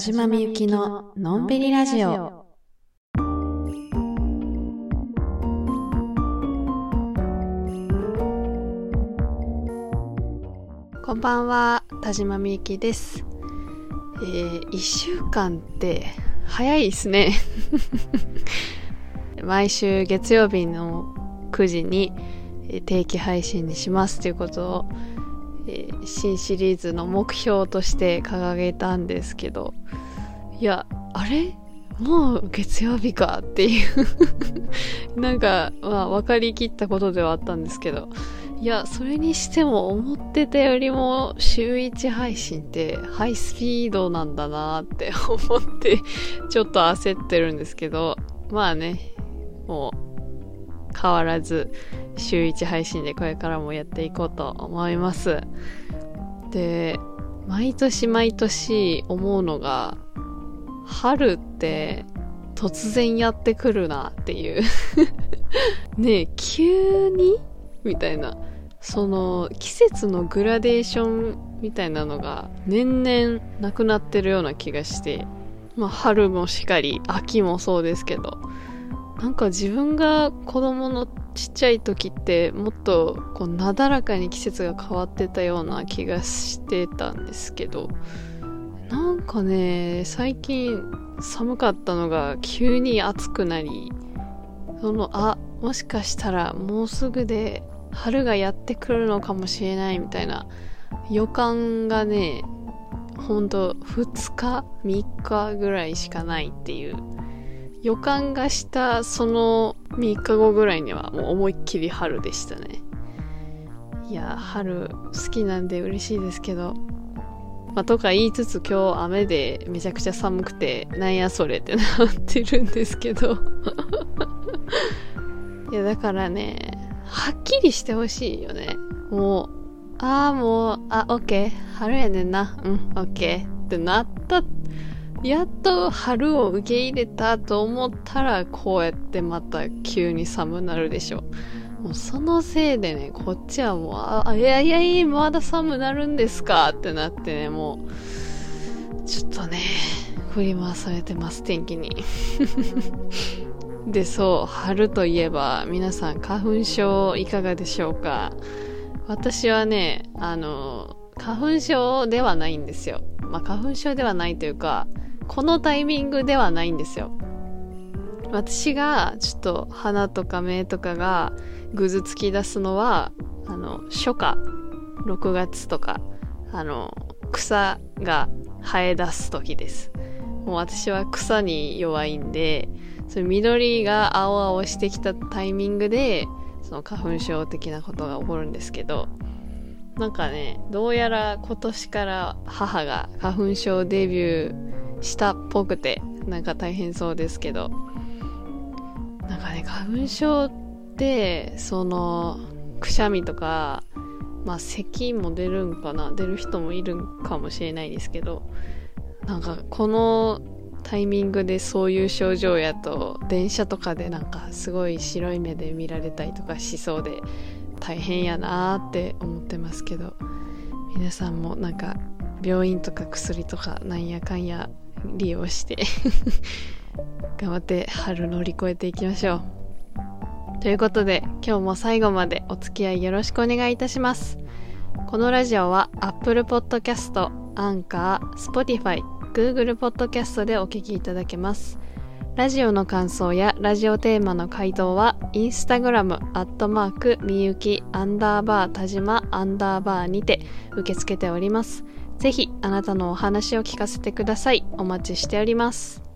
島みゆきののんびりラジオ。こんばんは、田島みゆきです。えー、一週間って早いですね。毎週月曜日の9時にえー定期配信にしますということを、えー新シリーズの目標として掲げたんですけど、いや、あれ？もう月曜日かっていう。なんか、まあ分かりきったことではあったんですけど、いや、それにしても思ってたよりも週1配信ってハイスピードなんだなって思ってちょっと焦ってるんですけど、まあね、もう変わらず週1配信でこれからもやっていこうと思います。で、毎年毎年思うのが、春って突然やってくるなっていう。ねえ、急にみたいな。その季節のグラデーションみたいなのが年々なくなってるような気がして、まあ春もしかり、秋もそうですけど、なんか自分が子供のちっちゃい時ってもっとこうなだらかに季節が変わってたような気がしてたんですけどなんかね最近寒かったのが急に暑くなりそのあもしかしたらもうすぐで春がやってくるのかもしれないみたいな予感がねほんと2日3日ぐらいしかないっていう予感がしたその3日後ぐらいにはもう思いっきり春でしたね。いや春好きなんで嬉しいですけどまあ、とか言いつつ今日雨でめちゃくちゃ寒くてなんやそれってなってるんですけど。いやだからねはっきりしてほしいよね。もうああもうあオッケー。春やねんな。うんオッケー。ってなったやっと春を受け入れたと思ったらこうやってまた急に寒なるでしょ。もうそのせいでねこっちはもうあいやいやいやまだ寒なるんですか？ってなってねもうちょっとね振り回されてます天気に。でそう春といえば皆さん花粉症いかがでしょうか？私はねあの花粉症ではないんですよ。まあ花粉症ではないというかこのタイミングではないんですよ。私がちょっと鼻とか目とかがぐずつき出すのはあの初夏6月とかあの草が生え出す時です。もう私は草に弱いんでそれ緑が青々してきたタイミングでその花粉症的なことが起こるんですけどなんかねどうやら今年から母が花粉症デビューしたっぽくてなんか大変そうですけど。なんかね花粉症ってそのくしゃみとかまあ咳も出るんかな出る人もいるんかもしれないですけどなんかこのタイミングでそういう症状やと電車とかでなんかすごい白い目で見られたりとかしそうで大変やなーって思ってますけど皆さんもなんか病院とか薬とかなんやかんや利用して頑張って春乗り越えていきましょうということで今日も最後までお付き合いよろしくお願いいたしますこのラジオは Apple Podcast、Anchor、Spotify、Google Podcast でお聞きいただけますラジオの感想やラジオテーマの回答は、インスタグラム、アットマーク、みゆき、アンダーバー、田島、アンダーバーにて受け付けております。ぜひ、あなたのお話を聞かせてください。お待ちしております。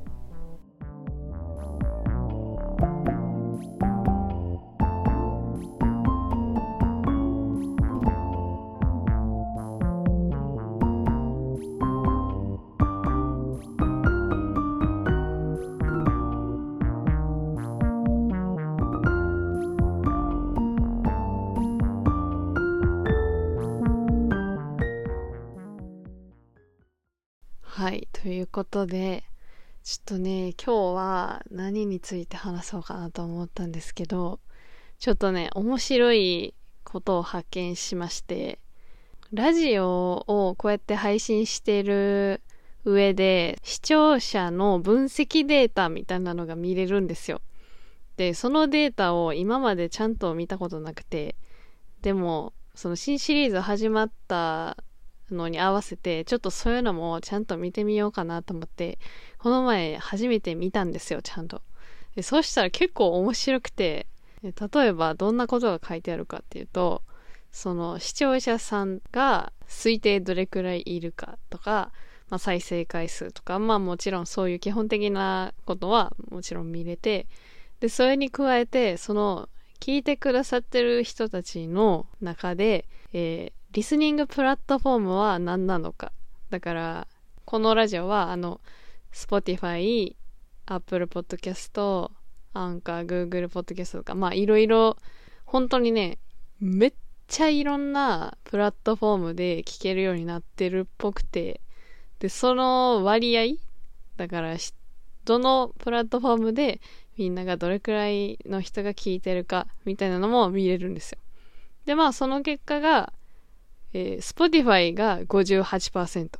ことで、ちょっとね、今日は何について話そうかなと思ったんですけど、ちょっとね、面白いことを発見しまして、ラジオをこうやって配信してる上で視聴者の分析データみたいなのが見れるんですよ。で、そのデータを今までちゃんと見たことなくて、でも、その新シリーズ始まったのに合わせて、ちょっとそういうのもちゃんと見てみようかなと思って、この前初めて見たんですよ、ちゃんと。でそうしたら結構面白くて、例えばどんなことが書いてあるかっていうと、その視聴者さんが推定どれくらいいるかとか、まあ、再生回数とか、まあもちろんそういう基本的なことはもちろん見れて、で、それに加えて、その聞いてくださってる人たちの中で、えー、リスニングプラットフォームは何なのか。だから、このラジオは、あの、Spotify、Apple Podcast、アンカー、Google Podcast とか、まあいろいろ、本当にね、めっちゃいろんなプラットフォームで聞けるようになってるっぽくて、で、その割合、だから、どのプラットフォームでみんながどれくらいの人が聞いてるかみたいなのも見れるんですよ。で、まあその結果が、えー、Spotify が58%、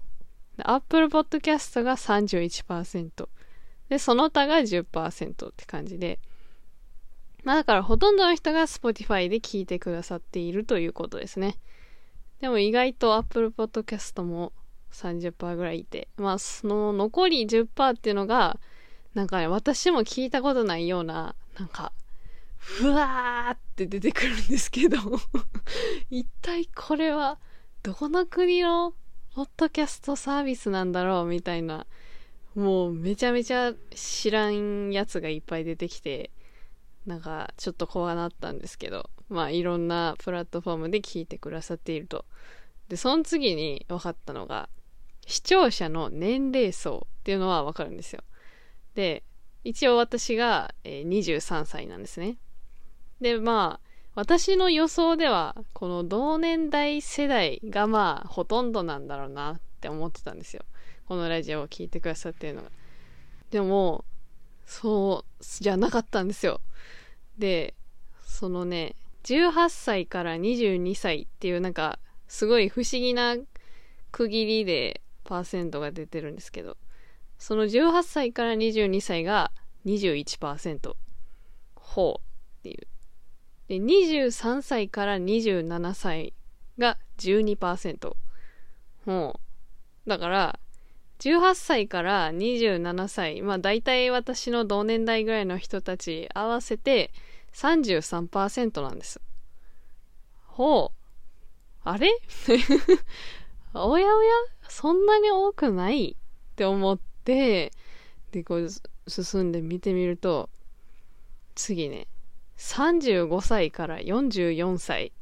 Apple Podcast が31%、で、その他が10%って感じで、まあだからほとんどの人が Spotify で聞いてくださっているということですね。でも意外と Apple Podcast も30%ぐらいいて、まあその残り10%っていうのが、なんかね、私も聞いたことないような、なんか、ふわーって出てくるんですけど 一体これは、どこの国のポッドキャストサービスなんだろうみたいな、もうめちゃめちゃ知らんやつがいっぱい出てきて、なんかちょっと怖なったんですけど、まあいろんなプラットフォームで聞いてくださっていると。で、その次に分かったのが、視聴者の年齢層っていうのは分かるんですよ。で、一応私が、え、23歳なんですね。で、まあ、私の予想では、この同年代世代がまあ、ほとんどなんだろうなって思ってたんですよ。このラジオを聴いてくださってるのが。でも、そうじゃなかったんですよ。で、そのね、18歳から22歳っていうなんか、すごい不思議な区切りでパーセントが出てるんですけど、その18歳から22歳が21%。ほうっていう。で、23歳から27歳が12%。ほう。だから、18歳から27歳、まあ大体私の同年代ぐらいの人たち合わせて33%なんです。ほう。あれ？おやおや？そんなに多くない？って思って、で、こう進んで見てみると、次ね、35歳から44歳。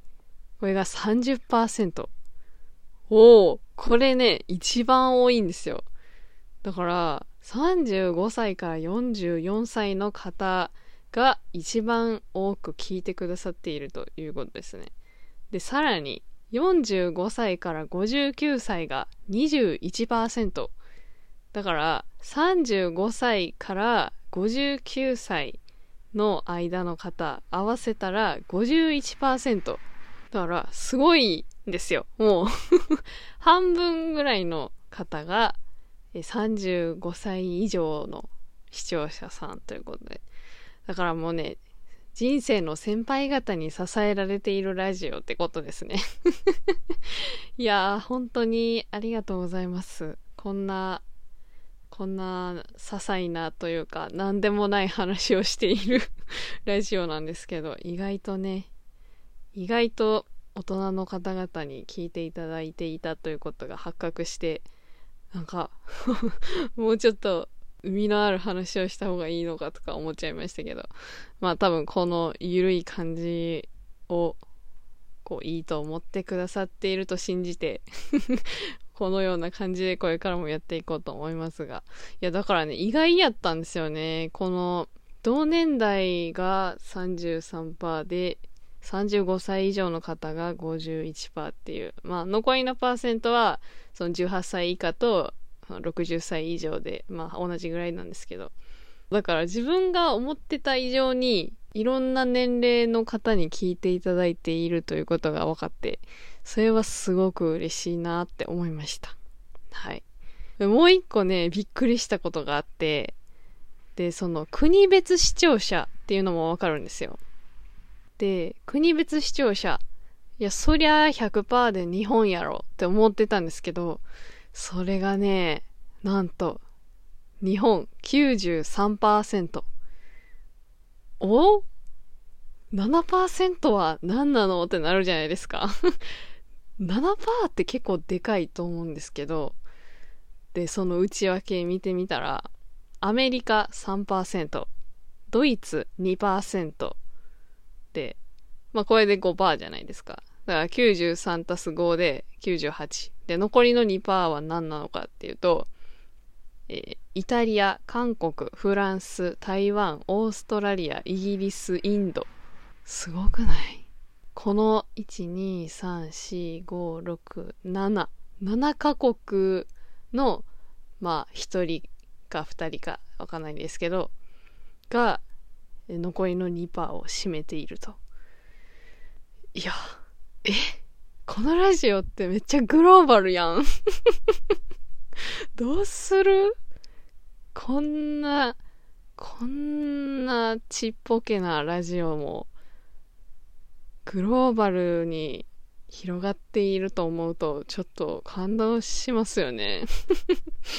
これが30%。おお、これね、一番多いんですよ。だから、35歳から44歳の方が一番多く聞いてくださっているということですね。で、さらに、45歳から59歳が21%。だから、35歳から59歳の間の方合わせたら51%。だから、すごいんですよ。もう 半分ぐらいの方が35歳以上の視聴者さんということで。だからもうね、人生の先輩方に支えられているラジオってことですね いやー、本当にありがとうございます。こんなこんな些細なというか何でもない話をしている ラジオなんですけど意外とね意外と大人の方々に聞いていただいていたということが発覚してなんか もうちょっと海のある話をした方がいいのかとか思っちゃいましたけどまあ多分この緩い感じをこういいと思ってくださっていると信じてこのような感じでこれからもやっていこうと思いますが。いや、だからね、意外やったんですよね。この、同年代が33%で、35歳以上の方が51%っていう。まあ、残りのパーセントは、その18歳以下と60歳以上で、まあ、同じぐらいなんですけど。だから自分が思ってた以上に、いろんな年齢の方に聞いていただいているということが分かって、それはすごく嬉しいなって思いました。はい。もう一個ね、びっくりしたことがあって、で、その国別視聴者っていうのもわかるんですよ。で、国別視聴者、いや、そりゃ100%で日本やろって思ってたんですけど、それがね、なんと、日本93%。お ?7% は何なの？ってなるじゃないですか。7%って結構でかいと思うんですけど、で、その内訳見てみたら、アメリカ3%、ドイツ2%で、まあこれで5%じゃないですか。だから93たす5で98。で、残りの2%は何なのかっていうと、えー、イタリア、韓国、フランス、台湾、オーストラリア、イギリス、インド。すごくない？この1、2、3、4、5、6、7、7カ国の、まあ、1人か2人かわかんないんですけど、が、残りの2%を占めていると。いや、え？このラジオってめっちゃグローバルやん。どうする？こんな、こんなちっぽけなラジオも、グローバルに広がっていると思うと、ちょっと感動しますよね。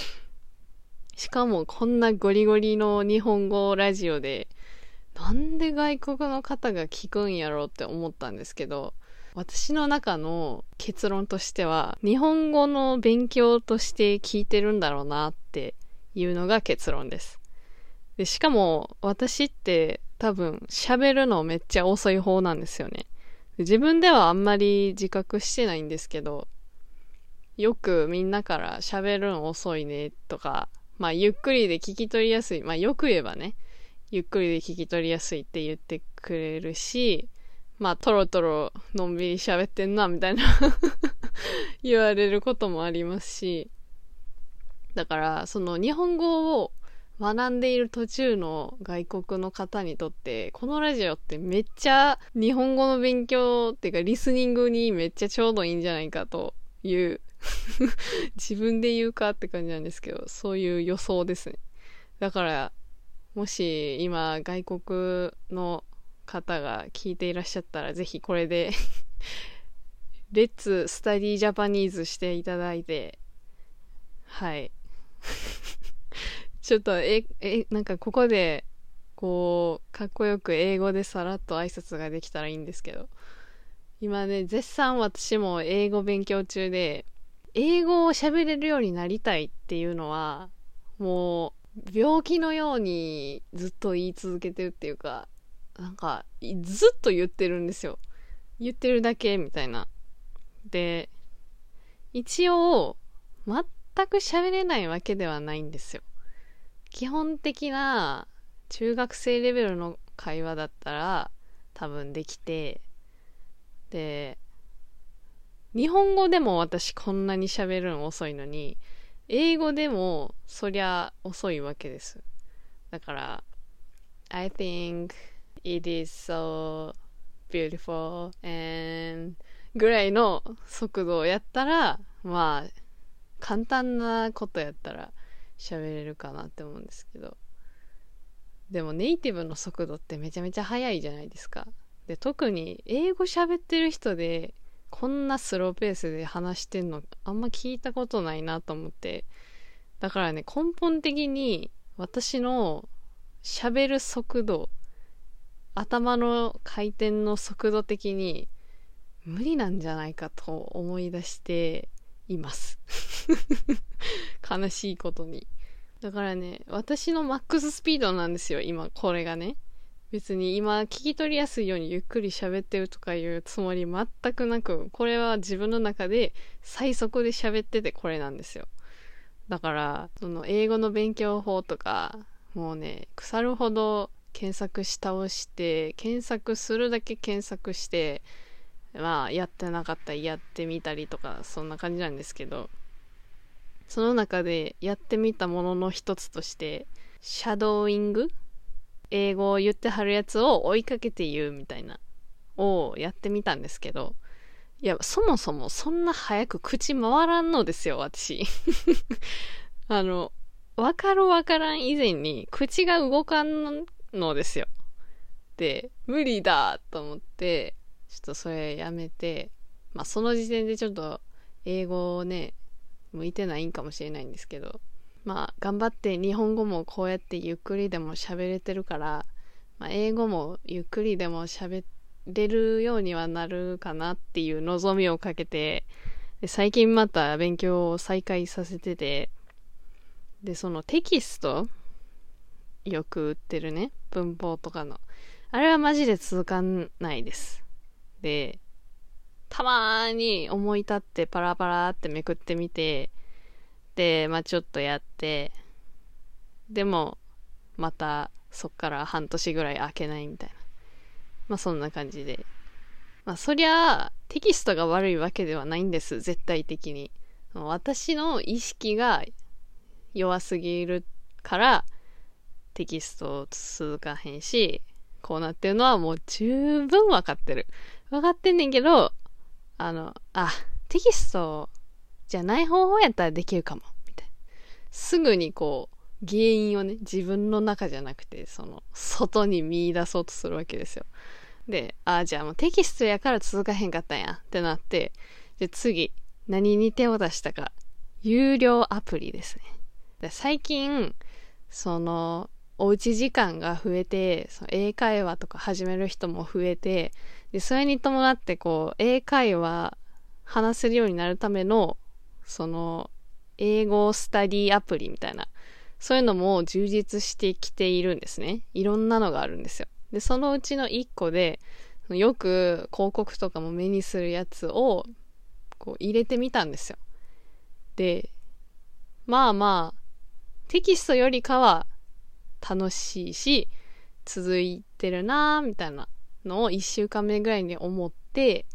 しかもこんなゴリゴリの日本語ラジオで、なんで外国の方が聞くんやろうって思ったんですけど、私の中の結論としては、日本語の勉強として聞いてるんだろうなっていうのが結論です。で、しかも私って多分喋るのめっちゃ遅い方なんですよね。自分ではあんまり自覚してないんですけど、よくみんなから喋るの遅いねとか、まあゆっくりで聞き取りやすい。まあよく言えばね、ゆっくりで聞き取りやすいって言ってくれるし、まあ、トロトロのんびり喋ってんな、みたいな 言われることもありますし、だから、その日本語を学んでいる途中の外国の方にとって、このラジオってめっちゃ日本語の勉強っていうかリスニングにめっちゃちょうどいいんじゃないかという 自分で言うかって感じなんですけど、そういう予想ですね。だから、もし今外国の方が聞いていらっしゃったら、ぜひこれでレッツスタディジャパニーズしていただいて、はい。ちょっと、え、え、なんかここで、こう、かっこよく英語でさらっと挨拶ができたらいいんですけど、今ね、絶賛私も英語勉強中で、英語を喋れるようになりたいっていうのは、もう、病気のようにずっと言い続けてるっていうか、なんか、ずっと言ってるんですよ。言ってるだけ、みたいな。で、一応、全く喋れないわけではないんですよ。基本的な中学生レベルの会話だったら多分できて、で、日本語でも私こんなに喋るの遅いのに、英語でもそりゃ遅いわけです。だから、I think it is so beautiful and ぐらいの速度をやったら、まあ、簡単なことやったら喋れるかなって思うんですけど。でもネイティブの速度ってめちゃめちゃ速いじゃないですか。で、特に英語喋ってる人でこんなスローペースで話してんのあんま聞いたことないなと思って。だからね、根本的に私の喋る速度頭の回転の速度的に無理なんじゃないかと思い出しています悲しいことに。だからね、私のマックススピードなんですよ、今、これがね。別に今聞き取りやすいようにゆっくり喋ってるとかいうつもり全くなく、これは自分の中で最速で喋っててこれなんですよ。だから、その英語の勉強法とか、もうね、腐るほど検索し倒して、検索するだけ検索して、まあ、やってなかったらやってみたりとか、そんな感じなんですけど、その中でやってみたものの一つとして、シャドーイング？英語を言ってはるやつを追いかけて言うみたいな、をやってみたんですけど、いや、そもそもそんな早く口回らんのですよ、私。あの、わかるわからん以前に口が動かんのですよ。で、無理だと思って、ちょっとそれやめて、まあその時点でちょっと英語をね、向いてないんかもしれないんですけど、まあ頑張って日本語もこうやってゆっくりでも喋れてるから、まあ、英語もゆっくりでも喋れるようにはなるかなっていう望みをかけて、で最近また勉強を再開させてて、で、そのテキスト、よく売ってるね、文法とかの。あれはマジで続かないです。で、たまーに思い立ってパラパラってめくってみて、で、まあちょっとやって、でも、またそっから半年ぐらい開けないみたいな。まあそんな感じで。まあそりゃ、テキストが悪いわけではないんです、絶対的に。私の意識が弱すぎるからテキスト続かへんし、こうなってるのはもう十分わかってる。わかってんねんけど、あの、あ、テキストじゃない方法やったらできるかも。みたいな。すぐにこう、原因をね、自分の中じゃなくて、その、外に見出そうとするわけですよ。で、あ、じゃあもうテキストやから続かへんかったんやってなって、で、次、何に手を出したか。有料アプリですね。で最近、その、おうち時間が増えて、その英会話とか始める人も増えて、で、それに伴ってこう、英会話話せるようになるための、その、英語スタディアプリみたいな、そういうのも充実してきているんですね。いろんなのがあるんですよ。で、そのうちの一個で、よく広告とかも目にするやつを、こう入れてみたんですよ。で、まあまあ、テキストよりかは楽しいし、続いてるなーみたいなのを1週間目ぐらいに思って、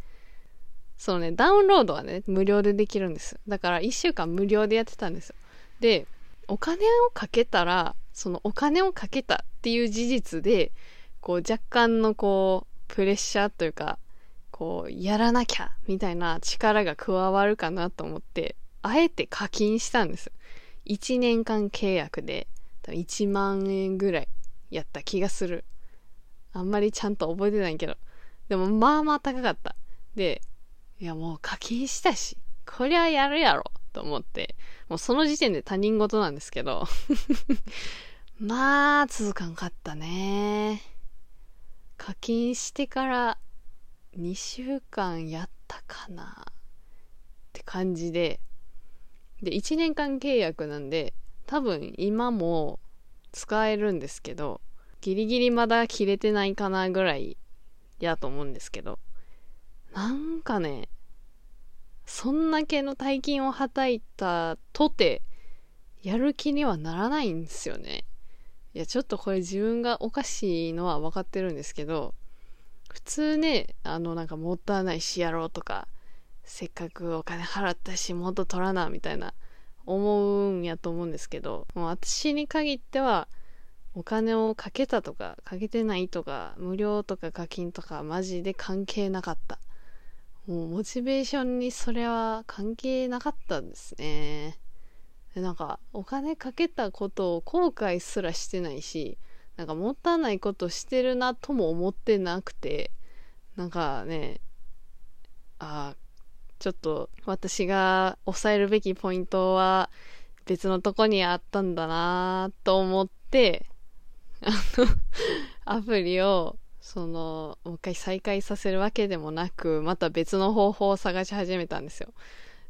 そのね、ダウンロードはね、無料でできるんです。だから1週間無料でやってたんですよ。で、お金をかけたら、そのお金をかけたっていう事実で、こう若干のこう、プレッシャーというか、こう、やらなきゃみたいな力が加わるかなと思って、あえて課金したんです。1年間契約で1万円ぐらいやった気がする。あんまりちゃんと覚えてないけど。でもまあまあ高かった。で、いやもう課金したし、こりゃやるやろと思って、もうその時点で他人事なんですけど まあ続かんかったね。課金してから2週間やったかなって感じで、で、1年間契約なんで、多分今も使えるんですけど、ギリギリまだ切れてないかなぐらいやと思うんですけど、なんかね、そんだけの大金をはたいたとて、やる気にはならないんですよね。いや、ちょっとこれ自分がおかしいのは分かってるんですけど、普通ね、あの、なんかもったいないしやろうとか、せっかくお金払ったしもっと取らなみたいな思うんやと思うんですけどもう私に限ってはお金をかけたとかかけてないとか無料とか課金とかマジで関係なかった。もうモチベーションにそれは関係なかったんですね。でなんかお金かけたことを後悔すらしてないしなんかもったいないことしてるなとも思ってなくてなんかねああちょっと私が抑えるべきポイントは別のとこにあったんだなと思って、あの、アプリを、その、もう一回再開させるわけでもなく、また別の方法を探し始めたんですよ。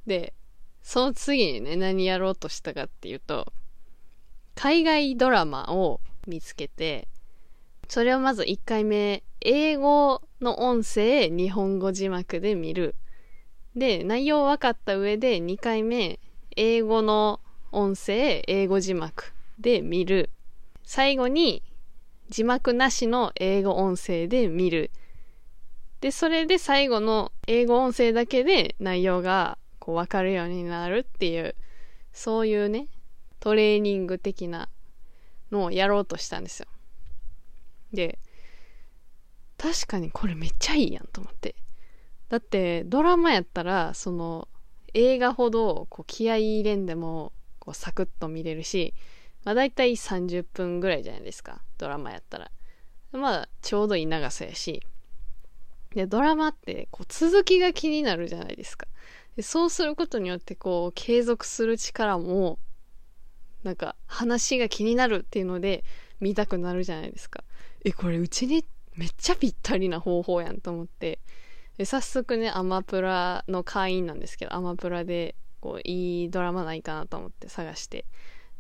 で、その次にね、何やろうとしたかっていうと、海外ドラマを見つけて、それをまず1回目、英語の音声、日本語字幕で見る。で、内容分かった上で2回目、英語の音声、英語字幕で見る。最後に字幕なしの英語音声で見る。で、それで最後の英語音声だけで内容がこう分かるようになるっていう、そういうね、トレーニング的なのをやろうとしたんですよ。で、確かにこれめっちゃいいやんと思って。だってドラマやったらその映画ほどこう気合い入れんでもこうサクッと見れるし、まあ大体30分ぐらいじゃないですか。ドラマやったら。まあちょうどいい長さやし。で、ドラマってこう続きが気になるじゃないですか。でそうすることによってこう継続する力もなんか話が気になるっていうので見たくなるじゃないですか。え、これうちにめっちゃぴったりな方法やんと思って。で早速ね、アマプラの会員なんですけど、アマプラでこういいドラマないかなと思って探して。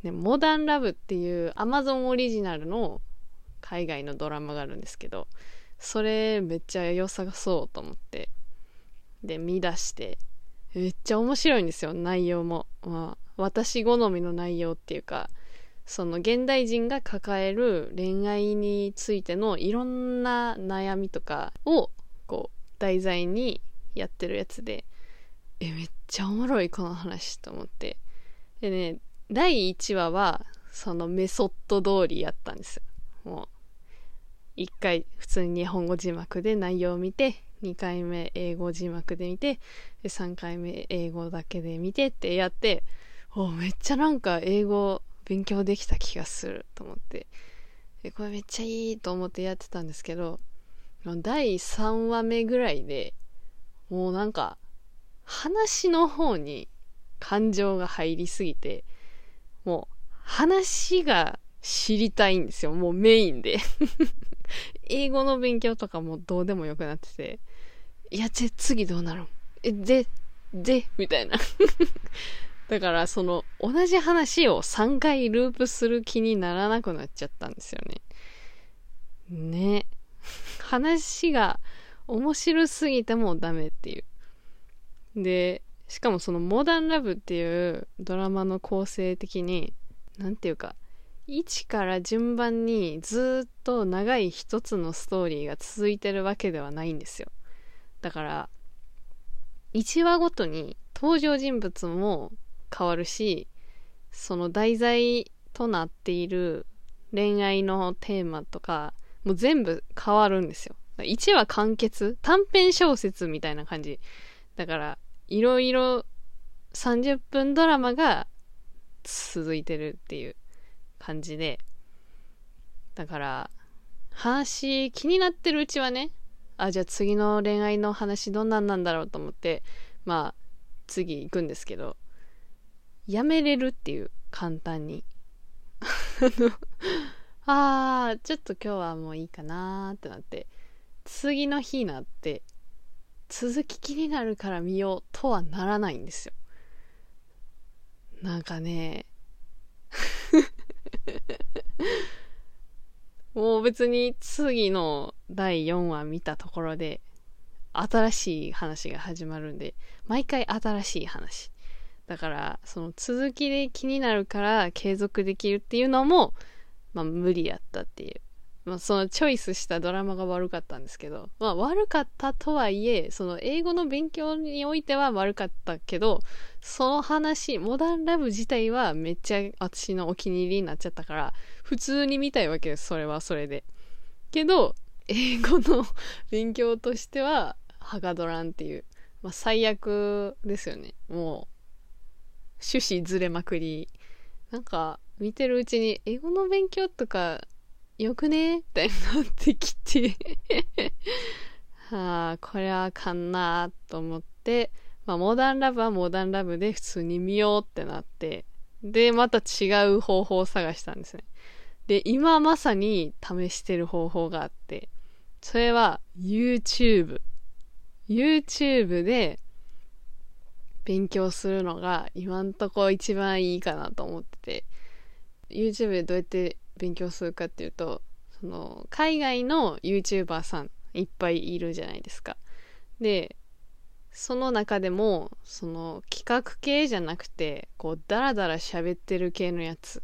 ね、モダンラブっていうアマゾンオリジナルの海外のドラマがあるんですけど、それめっちゃ良さそうと思って。で、見出して、めっちゃ面白いんですよ、内容も。まあ、私好みの内容っていうか、その現代人が抱える恋愛についてのいろんな悩みとかをこう題材にやってるやつで、え、めっちゃおもろいこの話と思って。でね、第1話はそのメソッド通りやったんですよ。もう、1回普通に日本語字幕で内容を見て、2回目英語字幕で見て、で3回目英語だけで見てってやって、おめっちゃなんか英語勉強できた気がすると思ってでこれめっちゃいいと思ってやってたんですけど第3話目ぐらいでもうなんか話の方に感情が入りすぎてもう話が知りたいんですよもうメインで 英語の勉強とかもどうでもよくなってていやじ次どうなるえででみたいな だからその同じ話を3回ループする気にならなくなっちゃったんですよね。ね。話が面白すぎてもダメっていう。で、しかもそのモダンラブっていうドラマの構成的に、なんていうか、1から順番にずっと長い一つのストーリーが続いてるわけではないんですよ。だから、1話ごとに登場人物も変わるしその題材となっている恋愛のテーマとかもう全部変わるんですよ1話完結短編小説みたいな感じだからいろいろ30分ドラマが続いてるっていう感じで。だから話気になってるうちはねあじゃあ次の恋愛の話どんなんなんだろうと思ってまあ次行くんですけどやめれるっていう簡単に。あのあちょっと今日はもういいかなーってなって次の日なって続き気になるから見ようとはならないんですよ。なんかね。もう別に次の第4話見たところで新しい話が始まるんで毎回新しい話。だから、その続きで気になるから継続できるっていうのも、まあ無理やったっていう。まあそのチョイスしたドラマが悪かったんですけど、まあ悪かったとはいえ、その英語の勉強においては悪かったけど、その話、モダンラブ自体はめっちゃ私のお気に入りになっちゃったから、普通に見たいわけです、それはそれで。けど、英語の勉強としては、はがどらんっていう、まあ最悪ですよね。もう、趣旨ずれまくり。なんか、見てるうちに、英語の勉強とか、よくね？みたいになってきて。はあ、これはあかんなと思って、まあ、モダンラブはモダンラブで普通に見ようってなって、で、また違う方法を探したんですね。で、今まさに試してる方法があって、それは YouTube。YouTube で勉強するのが今んとこ一番いいかなと思ってて。YouTube でどうやって勉強するかっていうとその海外の YouTuber さんいっぱいいるじゃないですか。でその中でもその企画系じゃなくてこうダラダラ喋ってる系のやつ。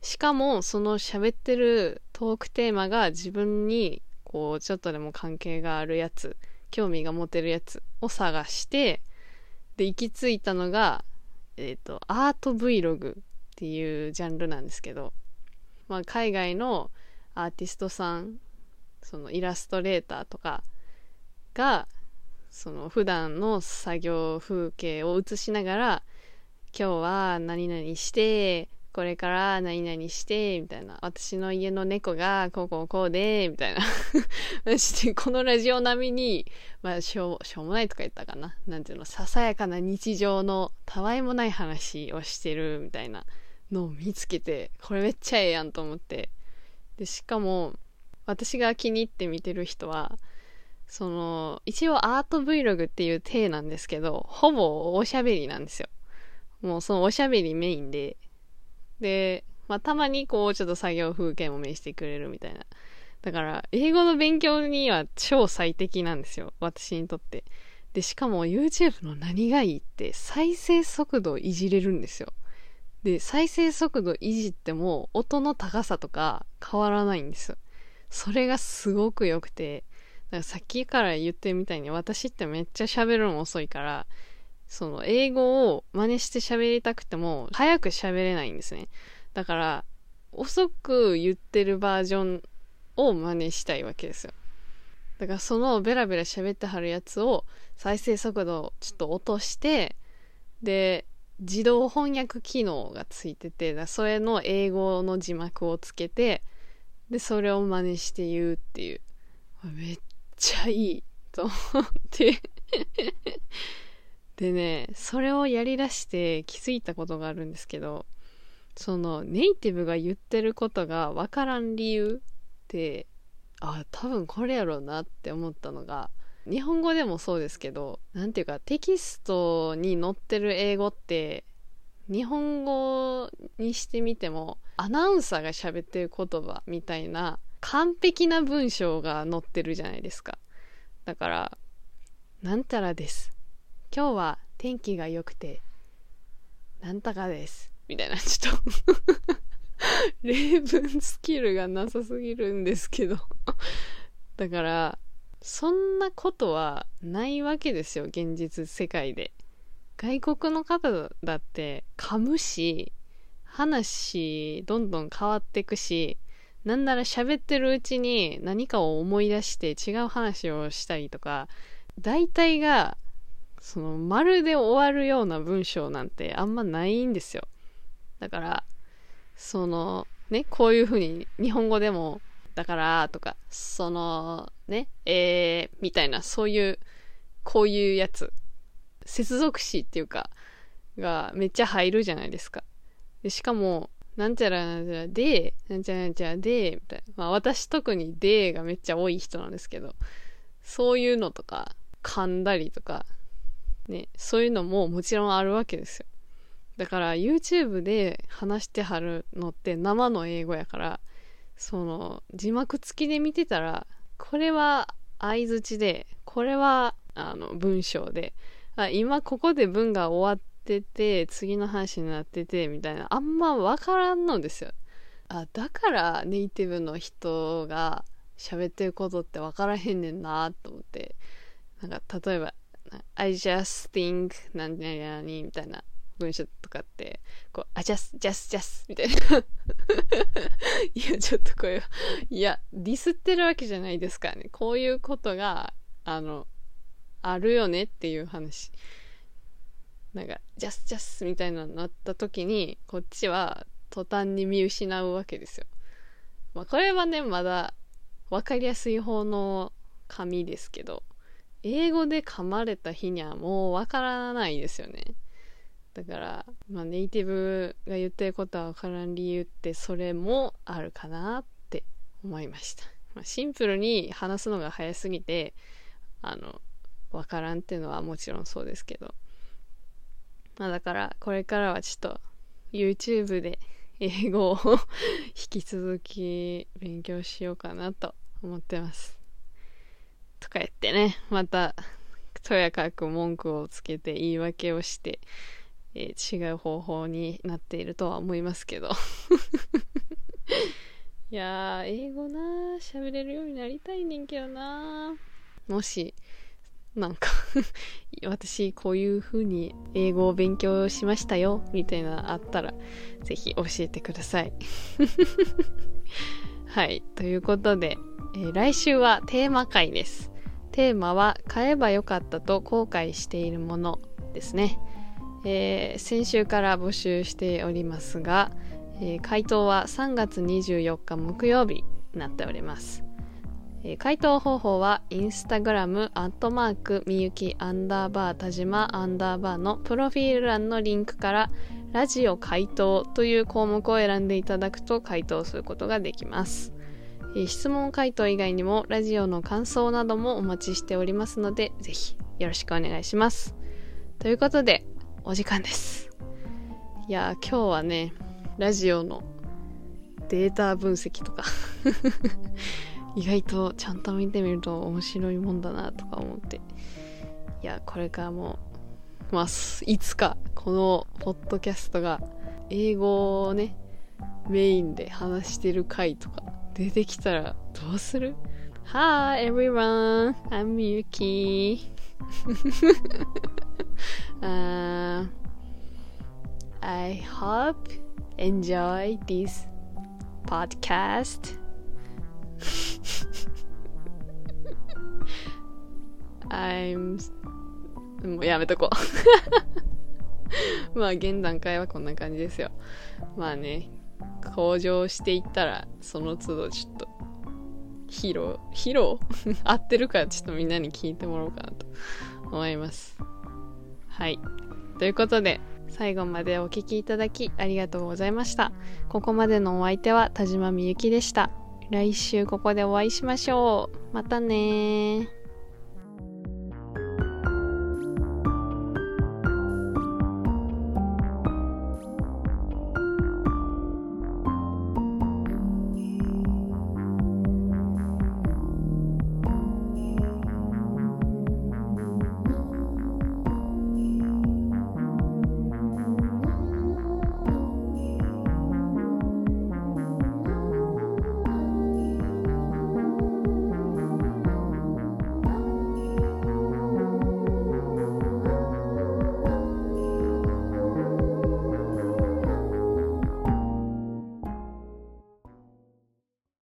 しかもその喋ってるトークテーマが自分にこうちょっとでも関係があるやつ興味が持てるやつを探してで行き着いたのが、えっ、ー、と、アート Vlog っていうジャンルなんですけど、まあ、海外のアーティストさん、そのイラストレーターとかが、その普段の作業風景を映しながら、今日は何々して、これから何々して、みたいな。私の家の猫がこうこうこうで、みたいな。マジでこのラジオ並みに、まあ、しょう、しょうもないとか言ったかな。なんていうの、ささやかな日常のたわいもない話をしてるみたいなのを見つけて、これめっちゃええやんと思って。で、しかも、私が気に入って見てる人は、その、一応アート Vlog っていう体なんですけど、ほぼおしゃべりなんですよ。もうそのおしゃべりメインで、で、まあたまにこうちょっと作業風景も見せてくれるみたいな。だから、英語の勉強には超最適なんですよ。私にとって。で、しかも YouTube の何がいいって再生速度をいじれるんですよ。で、再生速度いじっても音の高さとか変わらないんですよ。それがすごく良くて、だからさっきから言ってるみたいに私ってめっちゃ喋るの遅いから、その英語を真似して喋りたくても早く喋れないんですね。だから遅く言ってるバージョンを真似したいわけですよ。だからそのベラベラ喋ってはるやつを再生速度をちょっと落として、で、自動翻訳機能がついてて、だそれの英語の字幕をつけて、で、それを真似して言うっていう。めっちゃいいと思って。でね、それをやりだして気づいたことがあるんですけど、そのネイティブが言ってることがわからん理由って、あ、多分これやろうなって思ったのが、日本語でもそうですけど、なんていうかテキストに載ってる英語って、日本語にしてみても、アナウンサーが喋ってる言葉みたいな完璧な文章が載ってるじゃないですか。だから、なんたらです。今日は天気が良くて、なんたかです。みたいな、ちょっと 例文スキルがなさすぎるんですけど。だから、そんなことはないわけですよ、現実世界で。外国の方だって噛むし、話どんどん変わっていくし、なんなら喋ってるうちに何かを思い出して違う話をしたりとか、大体が、その、まるで終わるような文章なんてあんまないんですよ。だから、その、ね、こういうふうに日本語でも、だから、とか、その、ね、えー、みたいな、そういう、こういうやつ、接続詞っていうか、がめっちゃ入るじゃないですか。で、しかも、なんちゃらなんちゃらで、なんちゃらなんちゃらで、みたいな。まあ私特にでがめっちゃ多い人なんですけど、そういうのとか、噛んだりとか、ね、そういうのももちろんあるわけですよ。だから YouTube で話してはるのって生の英語やから、その字幕付きで見てたら、これは相づちで、これはあの文章で、あ今ここで文が終わってて、次の話になってて、みたいな、あんまわからんのですよ。あ、だからネイティブの人が喋ってることってわからへんねんなと思って、なんか例えば、I just think 何々々みたいな文章とかって、こう、あ、just, just, just みたいな。いや、ちょっとこれ、いや、ディスってるわけじゃないですからね。こういうことが、あの、あるよねっていう話。なんか、just, just みたいなのになった時に、こっちは途端に見失うわけですよ。まあ、これはね、まだわかりやすい方の紙ですけど、英語で噛まれた日にはもうわからないですよね。だから、まあ、ネイティブが言ってることはわからん理由ってそれもあるかなって思いました。まあ、シンプルに話すのが早すぎて、あの、わからんっていうのはもちろんそうですけど。まあだから、これからはちょっと YouTube で英語を引き続き勉強しようかなと思ってます。とか言ってね、また、とやかく文句をつけて言い訳をして、えー違う方法になっているとは思いますけど。いや、英語なー、喋れるようになりたいねんけどな。もし、なんか 私こういう風に英語を勉強しましたよ、みたいなあったら、ぜひ教えてください。はい、ということで、えー来週はテーマ回です。テーマは買えばよかったと後悔しているものですね。えー、先週から募集しておりますが、えー、回答は3月24日木曜日になっております。えー、回答方法はインスタグラムアットマークみゆきアンダーバー田島アンダーバーのプロフィール欄のリンクからラジオ回答という項目を選んでいただくと回答することができます。質問回答以外にもラジオの感想などもお待ちしておりますのでぜひよろしくお願いします。ということでお時間です。いや今日はねラジオのデータ分析とか 意外とちゃんと見てみると面白いもんだなとか思っていやこれからもまあいつかこのポッドキャストが英語をねメインで話してる回とか出てきたらどうする？Hi everyone, I'm Yuki. I hope enjoy this podcast. I'm もうやめとこう。まあ現段階はこんな感じですよ。まあね向上していったらその都度ちょっと披露披露？合ってるかちょっとみんなに聞いてもらおうかなと思います。はい。ということで最後までお聴きいただきありがとうございました。ここまでのお相手は田島みゆきでした。来週ここでお会いしましょう。またね